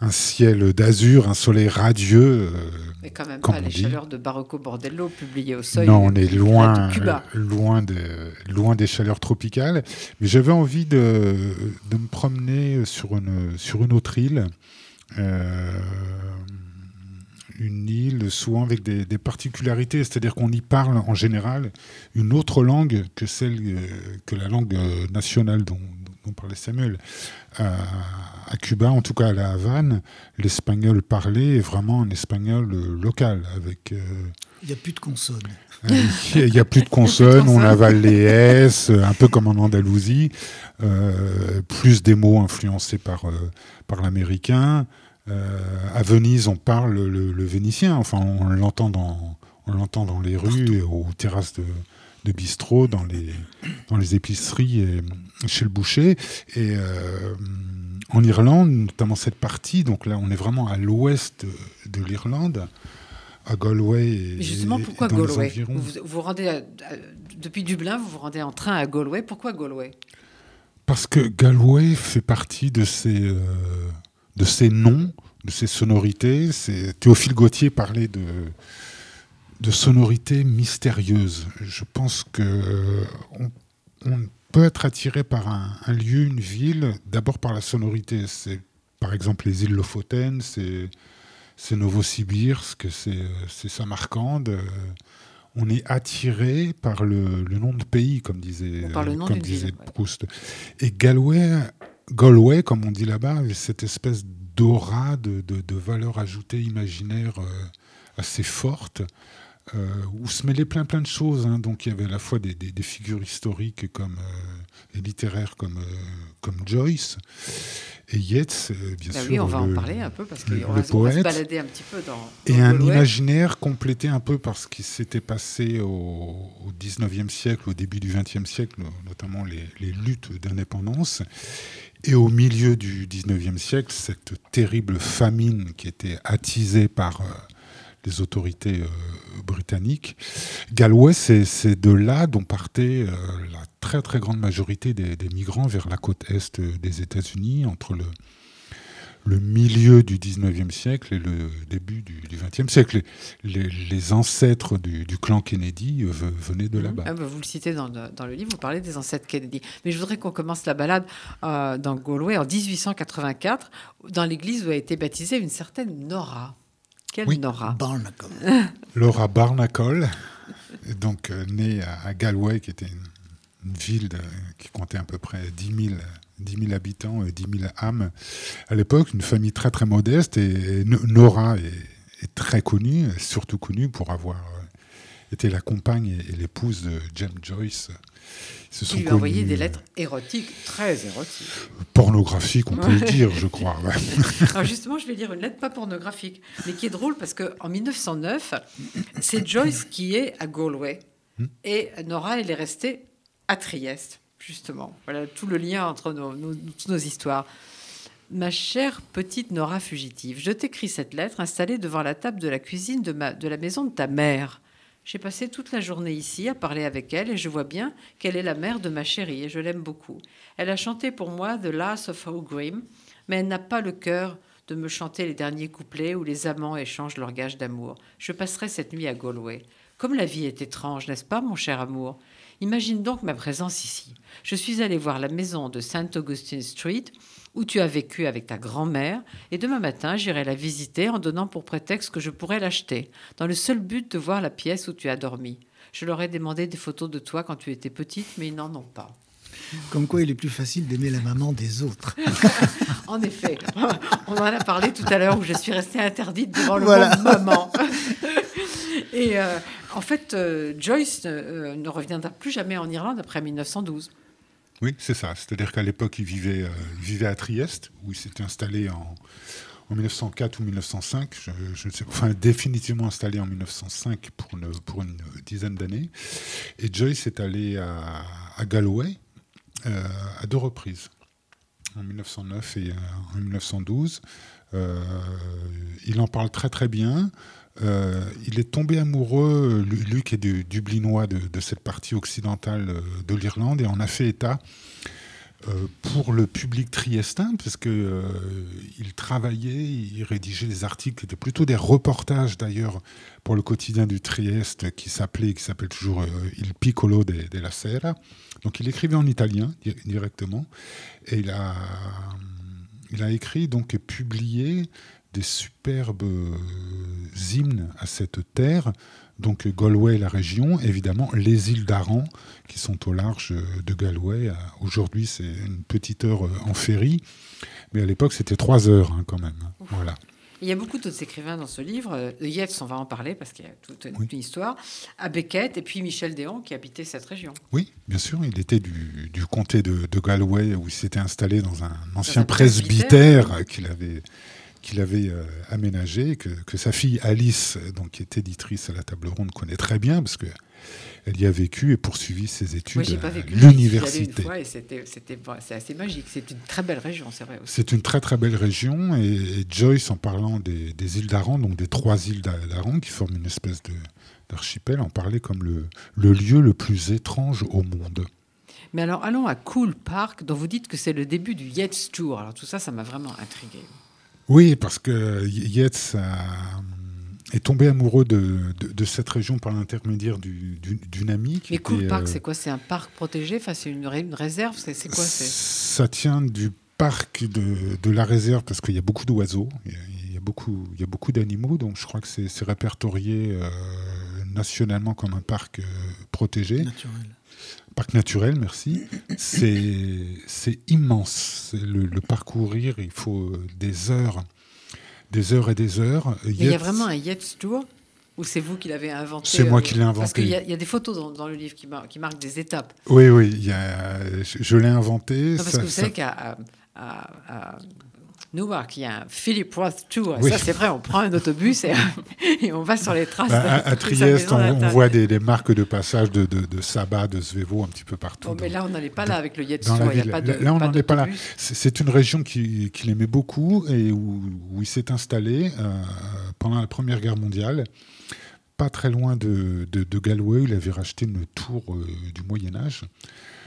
un ciel d'azur, un soleil radieux. Euh, Mais quand même pas les chaleurs de Barocco Bordello publiées au seuil. Non, on est loin, loin, de, loin des chaleurs tropicales. Mais j'avais envie de, de, me promener sur une, sur une autre île. Euh, une île souvent avec des, des particularités, c'est-à-dire qu'on y parle en général une autre langue que celle euh, que la langue nationale dont, dont parlait Samuel. Euh, à Cuba, en tout cas à La Havane, l'espagnol parlé est vraiment un espagnol euh, local. Avec, euh, il n'y a plus de consonnes. Il n'y a plus de consonnes, on avale les S, un peu comme en Andalousie. plus des mots influencés par, par l'américain. à Venise, on parle le, vénitien, enfin on l'entend dans, on l'entend dans les rues, aux terrasses de, de bistrot, dans les, dans les épiceries et chez le boucher. Et euh, en Irlande, notamment cette partie, donc là on est vraiment à l'ouest de, l'Irlande, à Galway. Et, justement, pourquoi Galway? vous, vous rendez Depuis Dublin, vous vous rendez en train à Galway. Pourquoi Galway? Parce que Galway fait partie de ces, euh, de ces noms, de ces sonorités. Théophile Gauthier parlait de de sonorités mystérieuses. Je pense que euh, on, peut être attiré par un, lieu, une ville, d'abord par la sonorité. C'est par exemple les îles Lofoten, c'est c'est Novosibirsk, c'est Samarcande. Euh, on est attiré par le, nom de pays, comme disait, comme disait Proust. Et Galway, Galway, comme on dit là-bas, cette espèce d'aura de, de, valeur ajoutée imaginaire euh, assez forte. Euh, où se mêlaient plein plein de choses. Hein. Donc il y avait à la fois des, des, figures historiques comme, euh, et littéraires comme, euh, comme Joyce et Yeats, bien bah sûr. Oui, on va en parler un peu parce qu'on va, va, se balader un petit peu dans. et un imaginaire complété un peu par ce qui s'était passé au, au 19e siècle, au début du 20e siècle, notamment les, les luttes d'indépendance. Et au milieu du 19e siècle, cette terrible famine qui était attisée par les autorités euh, britanniques. Galway, c'est de là dont partait euh, la très très grande majorité des, migrants vers la côte est des États-Unis, entre le, le milieu du 19e siècle et le début du, 20e siècle. Les, ancêtres du, clan Kennedy euh, venaient de mhm. là-bas. Ah bah, vous le citez dans, le livre, vous parlez des ancêtres Kennedy. Mais je voudrais qu'on commence la balade euh, dans Galway en 1884, dans l'église où a été baptisée une certaine Nora. Quelle Nora Barnacle. [LAUGHS] Laura Barnacle, donc euh, née à, Galway, qui était une, ville qui comptait à peu près 10 000 10 000 habitants, 10 000 âmes. À l'époque, une famille très très modeste et Nora est, très connue, surtout connue pour avoir euh, été la compagne et, l'épouse de James Joyce. Se sont lui a envoyé des lettres érotiques, très érotiques. Pornographiques, on peut le dire, je crois. [LAUGHS] Alors justement, je vais lire une lettre pas pornographique, mais qui est drôle parce qu'en 1909, c'est Joyce qui est à Galway hmm. et Nora, elle est restée à Trieste justement. Voilà tout le lien entre nos, nos histoires. Ma chère petite Nora fugitive, je t'écris cette lettre installée devant la table de la cuisine de, ma, de la maison de ta mère. J'ai passé toute la journée ici à parler avec elle et je vois bien qu'elle est la mère de ma chérie et je l'aime beaucoup. Elle a chanté pour moi The Last of O'Grim, mais elle n'a pas le cœur de me chanter les derniers couplets où les amants échangent leur gage d'amour. Je passerai cette nuit à Galway. Comme la vie est étrange, n'est-ce pas, mon cher amour? Imagine donc ma présence ici. Je suis allée voir la maison de Saint Augustine Street où tu as vécu avec ta grand-mère, et demain matin j'irai la visiter en donnant pour prétexte que je pourrais l'acheter, dans le seul but de voir la pièce où tu as dormi. Je leur ai demandé des photos de toi quand tu étais petite, mais ils n'en ont pas. Comme quoi il est plus facile d'aimer la maman des autres. [LAUGHS] en effet, on en a parlé tout à l'heure où je suis restée interdite devant le mot maman. Et euh, en fait, euh, Joyce euh, ne reviendra plus jamais en Irlande après 1912. Oui, c'est ça. C'est-à-dire qu'à l'époque, il vivait, vivait à Trieste, où il s'était installé en, en 1904 ou 1905, je, sais enfin définitivement installé en 1905 pour une, pour une dizaine d'années. Et Joyce est allé à, à Galway à deux reprises, en 1909 et en 1912. il en parle très très bien. Euh, il est tombé amoureux, Luc est du Dublinois, de, cette partie occidentale euh, de l'Irlande et en a fait état euh, pour le public triestin, parce qu'il il travaillait, il rédigeait des articles étaient plutôt des reportages d'ailleurs pour le quotidien du Trieste qui s'appelait, qui s'appelle toujours Il Piccolo de, de, la Sera. Donc il écrivait en italien directement et il a, il a écrit donc et publié des superbes euh, hymnes à cette terre. Donc Galway, la région, évidemment, les îles d'Aran, qui sont au large de Galway. Aujourd'hui, c'est une petite heure euh, en ferry, mais à l'époque, c'était trois heures hein, quand même. Voilà. Il y a beaucoup d'autres écrivains dans ce livre. Euh, Yeats, on va en parler parce qu'il y a toute une, histoire. À Beckett et puis Michel Déon qui habitait cette région. Oui, bien sûr. Il était du, comté de, Galway où il s'était installé dans un ancien presbytère qu'il avait qu'il avait euh, aménagé, que, que, sa fille Alice, donc, qui est éditrice à la table ronde, connaît très bien, parce que elle y a vécu et poursuivi ses études à l'université. C'est assez magique. C'est une très belle région, c'est vrai. C'est une très très belle région. Et, Joyce, en parlant des, des îles d'Aran, donc des trois îles d'Aran qui forment une espèce d'archipel, en parlait comme le, le lieu le plus étrange au monde. Mais alors, allons à Cool Park, dont vous dites que c'est le début du Yates Tour. Alors, tout ça, ça m'a vraiment intrigué. Oui, parce que Yates est tombé amoureux de, cette région par l'intermédiaire d'une amie. Mais Cool Park, euh, c'est quoi? C'est un parc protégé? Enfin, C'est une, réserve? C'est quoi? Ça tient du parc de, la réserve parce qu'il y a beaucoup d'oiseaux, il, y a beaucoup, il y a beaucoup d'animaux, donc je crois que c'est répertorié euh, nationalement comme un parc euh, protégé. Naturel. Parc naturel, merci. C'est immense. Le, le, parcourir, il faut des heures, des heures et des heures. Il y a vraiment un Yates Tour ou c'est vous qui l'avez inventé C'est moi qui l'ai inventé. Parce qu'il y, a des photos dans, le livre qui, qui, marquent des étapes. Oui, oui, il y a, je, l'ai inventé. parce que vous savez qu'à Newark, il y a un Philip Roth Tour. Ça, c'est vrai, on prend un autobus et, [LAUGHS] on va sur les traces. Bah, à, [LAUGHS] Trieste, on, voit des, marques de passage de, de, de Saba, de Svevo un petit peu partout. Oh, mais là, on n'allait pas là avec le Yates Tour. Il y a pas de, là, on n'en est pas là. C'est une région qu'il aimait beaucoup et où, il s'est installé euh, pendant la Première Guerre mondiale pas très loin de, de, Galway, il avait racheté une tour euh, du Moyen Âge.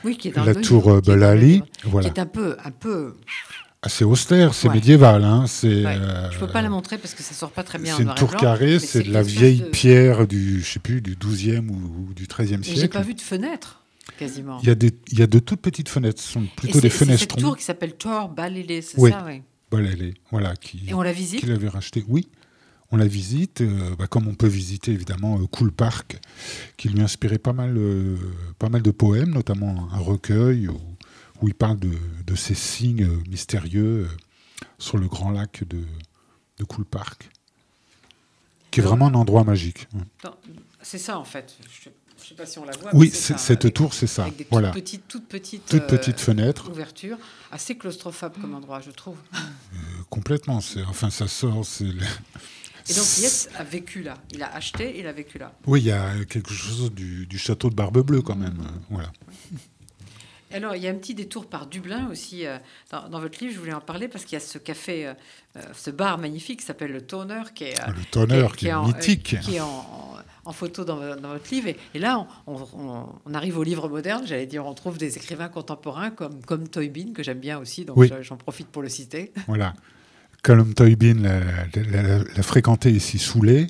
Oui, qui est dans la tour euh, Belali, voilà. qui est un peu, un peu assez austère, c'est Ouais. médiéval. Hein, c'est, Ouais. euh, Je peux pas la montrer parce que ça sort pas très bien en c'est une tour carrée, c'est de la vieille de- pierre du, je sais plus, du 12e ou, ou du 13e Et j'ai siècle. pas vu de fenêtre quasiment. Il y, a des, il y a de toutes petites fenêtres, ce sont plutôt c'est- des c'est cette fenestrons. tour qui s'appelle Tor Balilé, c'est Oui. ça, oui. Est- voilà, qui, Et on la visite qu'il avait racheté. Oui, on la visite, euh, bah, comme on peut visiter évidemment euh, Cool Park, qui lui inspirait pas mal, euh, pas mal de poèmes, notamment un recueil où, où il parle de, de ces signes mystérieux euh, sur le grand lac de, de Cool Park, qui est vraiment un endroit magique. C'est ça en fait. Je ne sais pas si on la voit. Oui, mais cette avec- tour, c'est ça. Avec des Voilà. toutes petites, toutes petites, Toute euh, petite fenêtre, ouvertures, assez claustrophobe comme endroit, je trouve. euh, complètement. Enfin, ça sort. le- Et donc Yes a vécu là. Il a acheté, il a vécu là. Oui, il y a quelque chose du, du château de Barbe Bleue quand même. Voilà. Alors, il y a un petit détour par Dublin aussi. euh, dans, dans votre livre, je voulais en parler parce qu'il y a ce café, euh, euh, ce bar magnifique qui s'appelle le Toner, qui est, euh, Le tonner qui est, en, mythique. euh, qui est en, en- en photo dans, vo- dans votre livre. Et, et là, on, on- on arrive au livre moderne, j'allais dire, on trouve des écrivains contemporains comme, comme Toybin, que j'aime bien aussi, donc Oui. j'en profite pour le citer. [LAUGHS] Voilà. Callum Toybin l'a, fréquenté ici sous lait.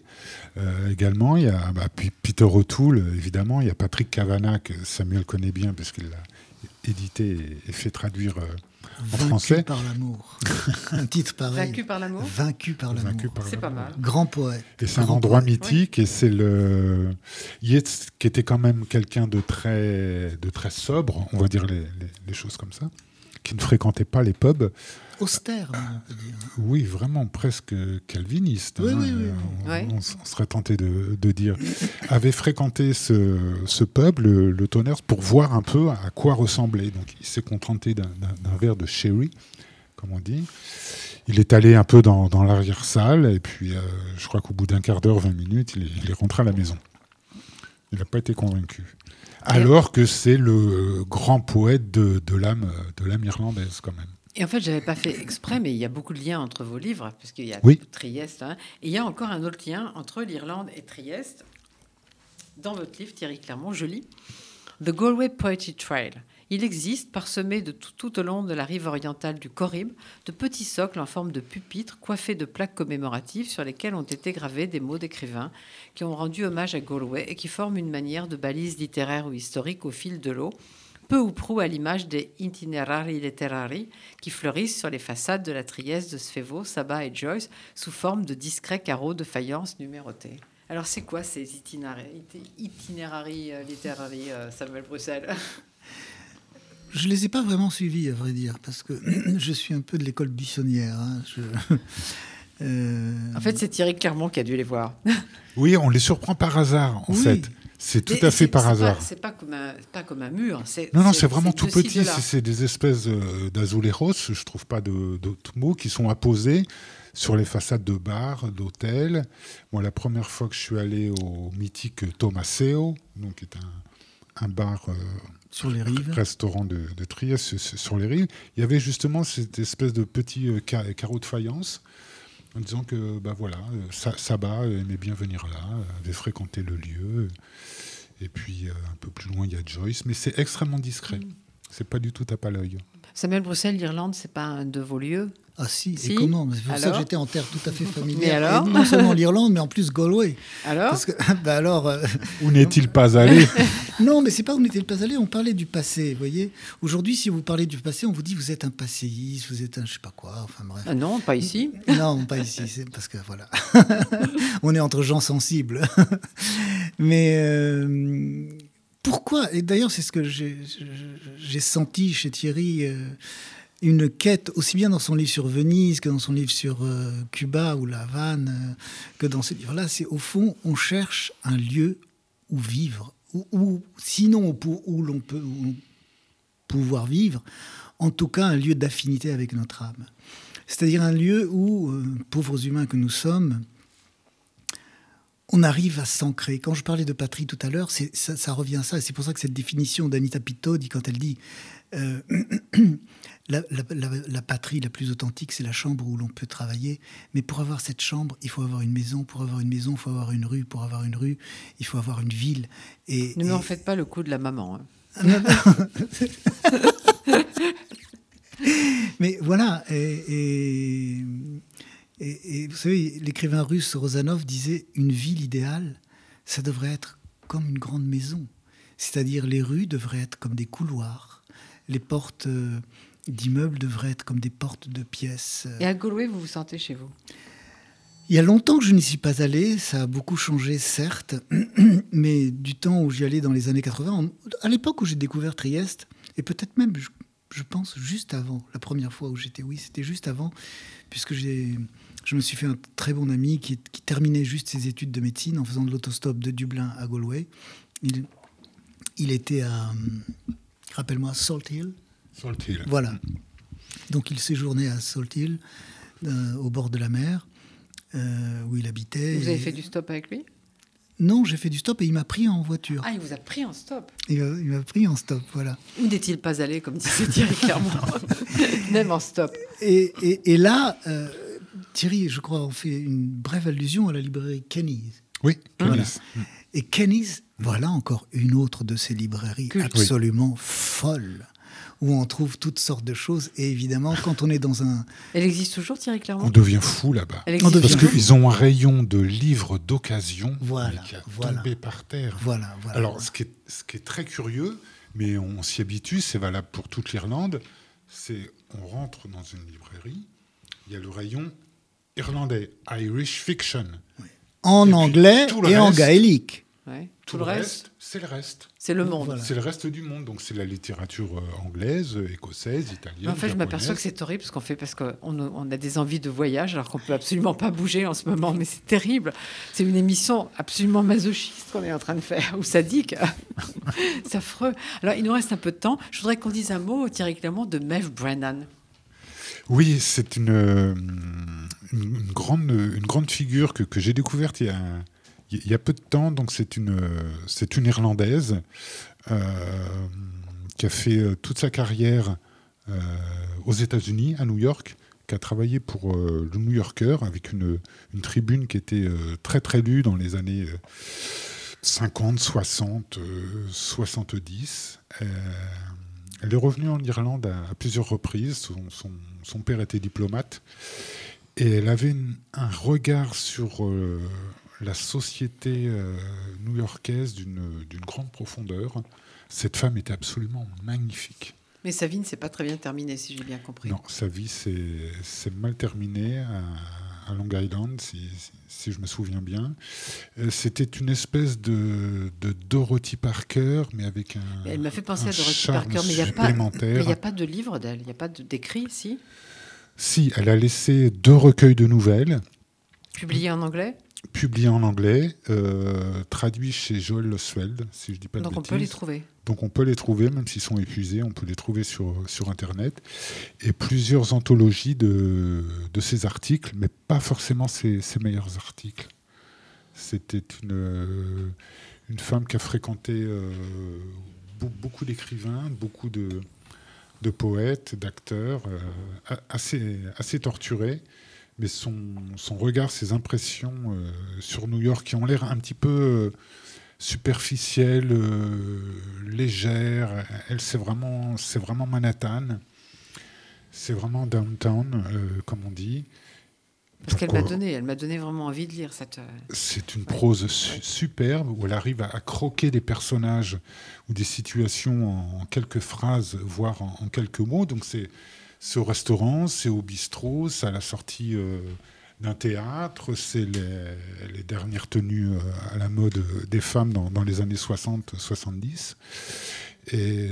Euh, également, il y a bah, Peter O'Toole, évidemment. Il y a Patrick Kavanagh, que Samuel connaît bien parce qu'il l'a édité et, fait traduire euh, en Vaincu français. par l'amour. [LAUGHS] un titre pareil. Vaincu par l'amour Vaincu par l'amour. Vaincu par C'est pas mal. Grand poète. Et c'est un endroit poète. mythique et c'est le Yeats qui était quand même quelqu'un de très, de très sobre, on va dire les, les- les choses comme ça, qui ne fréquentait pas les pubs. Austère, même, on peut dire. Oui, vraiment presque calviniste. Oui, hein, oui, oui, euh. On, Ouais. serait tenté de, de dire. avait fréquenté ce, ce pub, le, le Toners, pour voir un peu à quoi ressemblait. Donc il s'est contenté d'un- verre de sherry, comme on dit. Il est allé un peu dans, dans l'arrière-salle, et puis euh, je crois qu'au bout d'un quart d'heure, 20 minutes, il est, il est rentré à la maison. Il n'a pas été convaincu. Alors que c'est le grand poète de, de l'âme de l'âme irlandaise, quand même. Et en fait, j'avais pas fait exprès, mais il y a beaucoup de liens entre vos livres, puisqu'il y a Oui. Trieste. hein. et il y a encore un autre lien entre l'Irlande et Trieste. Dans votre livre, Thierry Clermont, je lis The Galway Poetry Trail. Il existe, parsemé de tout, tout au long de la rive orientale du Corrib, de petits socles en forme de pupitres coiffés de plaques commémoratives sur lesquelles ont été gravés des mots d'écrivains qui ont rendu hommage à Galway et qui forment une manière de balise littéraire ou historique au fil de l'eau, peu ou prou à l'image des itinerari litterari qui fleurissent sur les façades de la Trieste de Sfevo, Sabat et Joyce sous forme de discrets carreaux de faïence numérotés. Alors c'est quoi ces itinéraires itinéraires euh, littéraires, euh, Samuel Bruxelles? [LAUGHS] Je les ai pas vraiment suivis, à vrai dire, parce que [CLEARS THROAT] je suis un peu de l'école buissonnière. hein. Je- Euh, En fait, c'est Thierry Clermont qui a dû les voir. Oui, on les surprend par hasard, en Oui. fait. C'est tout Mais à fait par hasard. C'est pas comme un, pas comme un mur. Non, non, c'est vraiment tout petit. C'est des espèces euh, d'azuleros, je trouve pas de- d'autres mots, qui sont apposés sur les façades de bars, d'hôtels. Moi, la première fois que je suis allé au mythique Tomaseo, donc qui est un, un bar, euh, sur les rives. restaurant de, de Trieste sur- les rives, il y avait justement cette espèce de petits euh, ca- carreaux de faïence en disant que bah voilà, euh, Sa- Sabat aimait bien venir là, euh, avait fréquenté le lieu. Et puis euh, un peu plus loin, il y a Joyce, mais c'est extrêmement discret. Mm. C'est pas du tout tape à l'œil. Samuel Bruxelles, l'Irlande, c'est pas un de vos lieux Ah si, Si. et comment C'est pour ça que j'étais en terre tout à fait [LAUGHS] familière. Mais alors Et non seulement l'Irlande, mais en plus Galway. Alors Parce que, [LAUGHS] bah alors, euh, Où n'est-il pas allé? [LAUGHS] Non, mais c'est pas où n'était pas allé, on parlait du passé, vous voyez. Aujourd'hui, si vous parlez du passé, on vous dit vous êtes un passéiste, vous êtes un je sais pas quoi, enfin bref. Ah Non, pas ici. Non, pas ici, c'est parce que voilà. on est entre gens sensibles. mais euh, pourquoi Et d'ailleurs, c'est ce que j'ai senti chez Thierry. euh, une quête, aussi bien dans son livre sur Venise que dans son livre sur euh, Cuba ou La Havane, euh, que dans ce livre-là, c'est au fond, on cherche un lieu où vivre, ou sinon où l'on peut où pouvoir vivre, en tout cas un lieu d'affinité avec notre âme. C'est-à-dire un lieu où, pauvres humains que nous sommes, on arrive à s'ancrer. Quand je parlais de patrie tout à l'heure, c'est- ça, ça revient à ça. Et C'est pour ça que cette définition d'Anita Pitto dit quand elle dit euh, [CLEARS THROAT] la, la- la- la patrie la plus authentique, c'est la chambre où l'on peut travailler. Mais pour avoir cette chambre, il faut avoir une maison. Pour avoir une maison, il faut avoir une rue. Pour avoir une rue, il faut avoir une ville. Et, Ne et- m'en faites pas le coup de la maman. hein. mais [LAUGHS] Mais voilà, et, et, vous savez, l'écrivain russe Rozanov disait une ville idéale, ça devrait être comme une grande maison. C'est-à-dire les rues devraient être comme des couloirs, les portes euh, d'immeubles devraient être comme des portes de pièces. Et à Galway, vous vous sentez chez vous? Il y a longtemps que je n'y suis pas allé, ça a beaucoup changé certes, [CLEARS THROAT] mais du temps où j'y allais dans les années 80, à l'époque où j'ai découvert Trieste, et peut-être même, je, pense, juste avant, la première fois où j'étais, oui, c'était juste avant, puisque j'ai, je me suis fait un très bon ami qui, terminait juste ses études de médecine en faisant de l'autostop de Dublin à Galway. Il, il était à, rappelle-moi, Salt Hill. Salt Hill. Voilà. Donc il séjournait à Salt Hill, euh, au bord de la mer. Euh, où il habitait. Vous avez fait du stop avec lui? Non, j'ai fait du stop et il m'a pris en voiture. Ah, il vous a pris en stop Il m'a pris en stop, voilà. Où n'est-il pas allé, comme disait Thierry clairement [LAUGHS] Même en stop. Et, et, là, euh, Thierry, je crois, on fait une brève allusion à la librairie Kenny's. Oui, Kenny's. Et Kenny's, voilà encore une autre de ces librairies absolument folles où on trouve toutes sortes de choses. Et évidemment, quand on est dans un... [LAUGHS] Elle existe toujours, Thierry Clermont? On devient fou là-bas. Parce qu'ils ont un rayon de livres d'occasion voilà, qui a voilà. tombé par terre. Voilà, voilà. Alors, Ce, qui est, ce qui est très curieux, mais on s'y habitue, c'est valable pour toute l'Irlande, c'est on rentre dans une librairie, il y a le rayon irlandais, Irish Fiction. En anglais et en gaélique. Tout, le reste, c'est le reste. C'est le monde. C'est le reste du monde. Donc c'est la littérature euh, anglaise, écossaise, italienne. En fait, je m'aperçois que c'est horrible parce qu'on fait parce qu'on on a des envies de voyage alors qu'on peut absolument pas bouger en ce moment. Mais c'est terrible. C'est une émission absolument masochiste qu'on est en train de faire ou sadique. [LAUGHS] c'est affreux. Alors il nous reste un peu de temps. Je voudrais qu'on dise un mot, Thierry Clermont, de Mev Brennan. Oui, c'est une, une, grande, figure que, j'ai découverte il y a peu de temps, donc c'est une, c'est une Irlandaise euh, qui a fait euh, toute sa carrière euh, aux États-Unis, à New York, qui a travaillé pour le New Yorker avec une, une tribune qui était très très lue dans les années 50, 60, 70. elle est revenue en Irlande à, plusieurs reprises. Son, son, père était diplomate. Et elle avait un regard sur la société euh, new-yorkaise d'une grande profondeur. Cette femme était absolument magnifique. Mais sa vie ne s'est pas très bien terminée, si j'ai bien compris. Non, sa vie s'est mal terminée à, Long Island, si, je me souviens bien. Euh, c'était une espèce de, Dorothy Parker, mais avec un. Elle m'a fait penser à Dorothy Parker, mais il n'y a, pas de livre d'elle, il n'y a pas d'écrit, si? Si, elle a laissé deux recueils de nouvelles. Publiés en anglais? Publié en anglais, euh, traduit chez Joël Losweld, si je dis pas de Donc on peut les trouver. Donc on peut les trouver, même s'ils sont épuisés, on peut les trouver sur, sur Internet. Et plusieurs anthologies de, de ces articles, mais pas forcément ses, meilleurs articles. C'était une, une femme qui a fréquenté euh, beaucoup d'écrivains, beaucoup de, de poètes, d'acteurs, euh, assez, assez torturés mais son, son regard, ses impressions euh, sur New York qui ont l'air un petit peu euh, superficielles, euh, légères. Elle, c'est vraiment, c'est vraiment Manhattan. C'est vraiment downtown, comme on dit. Parce qu'elle m'a donné, elle m'a donné vraiment envie de lire cette. C'est une prose superbe où elle arrive à, croquer des personnages ou des situations en, quelques phrases, voire en quelques mots. Donc c'est c'est au restaurant, c'est au bistrot, c'est à la sortie euh, d'un théâtre, c'est les, dernières tenues euh, à la mode des femmes dans, les années 60-70. Et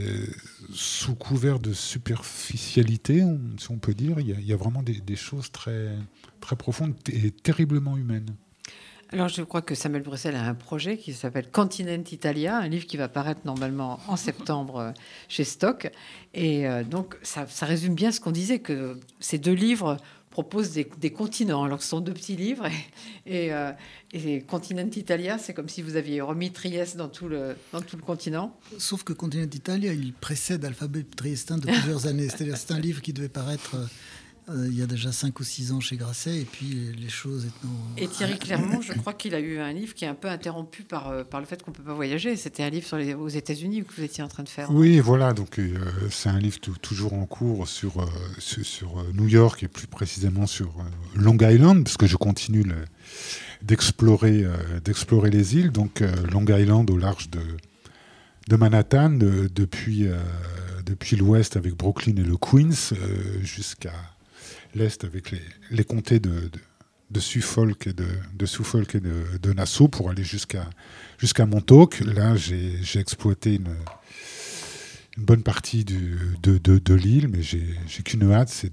sous couvert de superficialité, si on peut dire, il y, a, vraiment des, des, choses très, très profondes et terriblement humaines. Alors, je crois que Samuel Bruxelles a un projet qui s'appelle Continent Italia, un livre qui va paraître normalement en septembre euh, chez Stock. Et euh, donc, ça, résume bien ce qu'on disait, que ces deux livres proposent des, continents, alors que ce sont deux petits livres. Et, euh, Continent Italia, c'est comme si vous aviez remis Trieste dans tout le, dans tout le continent. Sauf que Continent Italia, il précède Alphabet Triestin de plusieurs années. C'est-à-dire c'est un livre qui devait paraître euh, il y a déjà 5 ou 6 ans chez Grasset, et puis les choses étant... Et Thierry Clermont, [COUGHS] je crois qu'il a eu un livre qui est un peu interrompu par, euh, par le fait qu'on ne peut pas voyager. C'était un livre sur les, aux États-Unis que vous étiez en train de faire. Oui, voilà, donc euh, c'est un livre toujours en cours sur, sur, sur, New York et plus précisément sur Long Island, parce que je continue d'explorer d'explorer les îles. Donc Long Island au large de, de Manhattan, depuis, depuis l'ouest avec Brooklyn et le Queens, jusqu'à l'Est avec les, les comtés de, de, Suffolk et de, de, Suffolk et de, Nassau pour aller jusqu'à jusqu'à Montauk. Là, j'ai exploité une, une, bonne partie du, de, de, l'île, mais j'ai qu'une hâte, c'est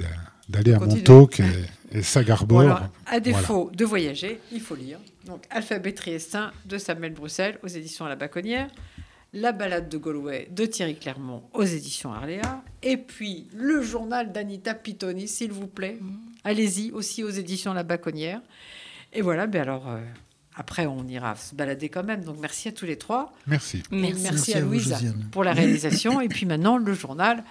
d'aller à Montauk et, et Sagarbor. à défaut de voyager, il faut lire. Donc, Alphabet Triestin de Samuel Bruxelles aux éditions à la Baconnière. La balade de Galway de Thierry Clermont aux éditions Arléa. Et puis le journal d'Anita Pitoni, s'il vous plaît. Mm. Allez-y, aussi aux éditions La Baconnière. Et voilà, ben alors, euh, après, on ira se balader quand même. Donc merci à tous les trois. Merci. Merci, à, Louise pour la réalisation. et puis maintenant, le journal